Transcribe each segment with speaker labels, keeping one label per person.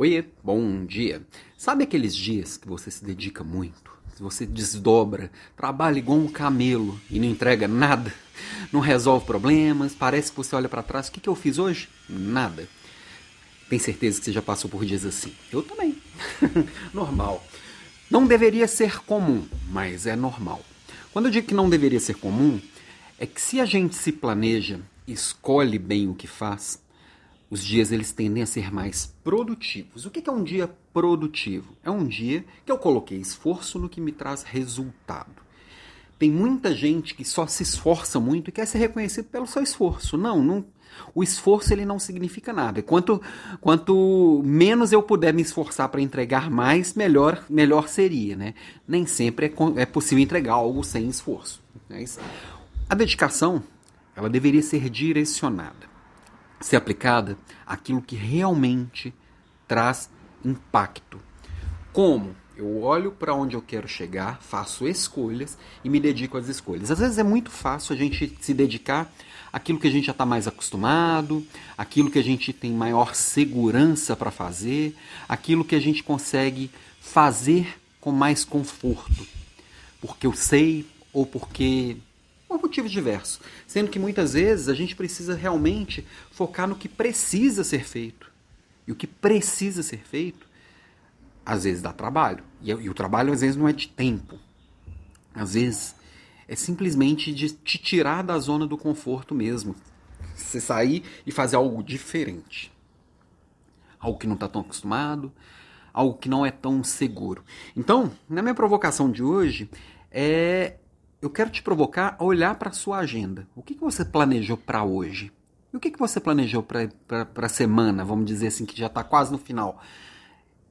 Speaker 1: Oiê, bom dia. Sabe aqueles dias que você se dedica muito? Você desdobra, trabalha igual um camelo e não entrega nada, não resolve problemas, parece que você olha para trás, o que, que eu fiz hoje? Nada. Tem certeza que você já passou por dias assim? Eu também. normal. Não deveria ser comum, mas é normal. Quando eu digo que não deveria ser comum, é que se a gente se planeja, escolhe bem o que faz, os dias eles tendem a ser mais produtivos. O que é um dia produtivo? É um dia que eu coloquei esforço no que me traz resultado. Tem muita gente que só se esforça muito e quer ser reconhecido pelo seu esforço. Não, não o esforço ele não significa nada. Quanto, quanto menos eu puder me esforçar para entregar mais, melhor, melhor seria. Né? Nem sempre é, é possível entregar algo sem esforço. Mas a dedicação ela deveria ser direcionada ser aplicada aquilo que realmente traz impacto. Como? Eu olho para onde eu quero chegar, faço escolhas e me dedico às escolhas. Às vezes é muito fácil a gente se dedicar àquilo que a gente já está mais acostumado, aquilo que a gente tem maior segurança para fazer, aquilo que a gente consegue fazer com mais conforto. Porque eu sei ou porque por motivos diversos. Sendo que muitas vezes a gente precisa realmente focar no que precisa ser feito. E o que precisa ser feito, às vezes dá trabalho. E, e o trabalho às vezes não é de tempo. Às vezes é simplesmente de te tirar da zona do conforto mesmo. Você sair e fazer algo diferente. Algo que não está tão acostumado, algo que não é tão seguro. Então, na minha provocação de hoje é eu quero te provocar a olhar para a sua agenda. O que, que você planejou para hoje? E o que, que você planejou para a semana, vamos dizer assim, que já está quase no final?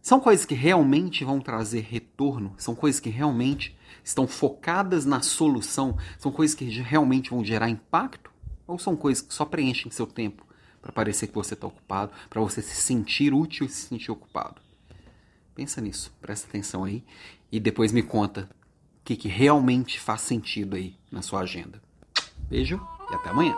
Speaker 1: São coisas que realmente vão trazer retorno? São coisas que realmente estão focadas na solução? São coisas que realmente vão gerar impacto? Ou são coisas que só preenchem seu tempo para parecer que você está ocupado, para você se sentir útil e se sentir ocupado? Pensa nisso, presta atenção aí e depois me conta que, que realmente faz sentido aí na sua agenda. Beijo e até amanhã.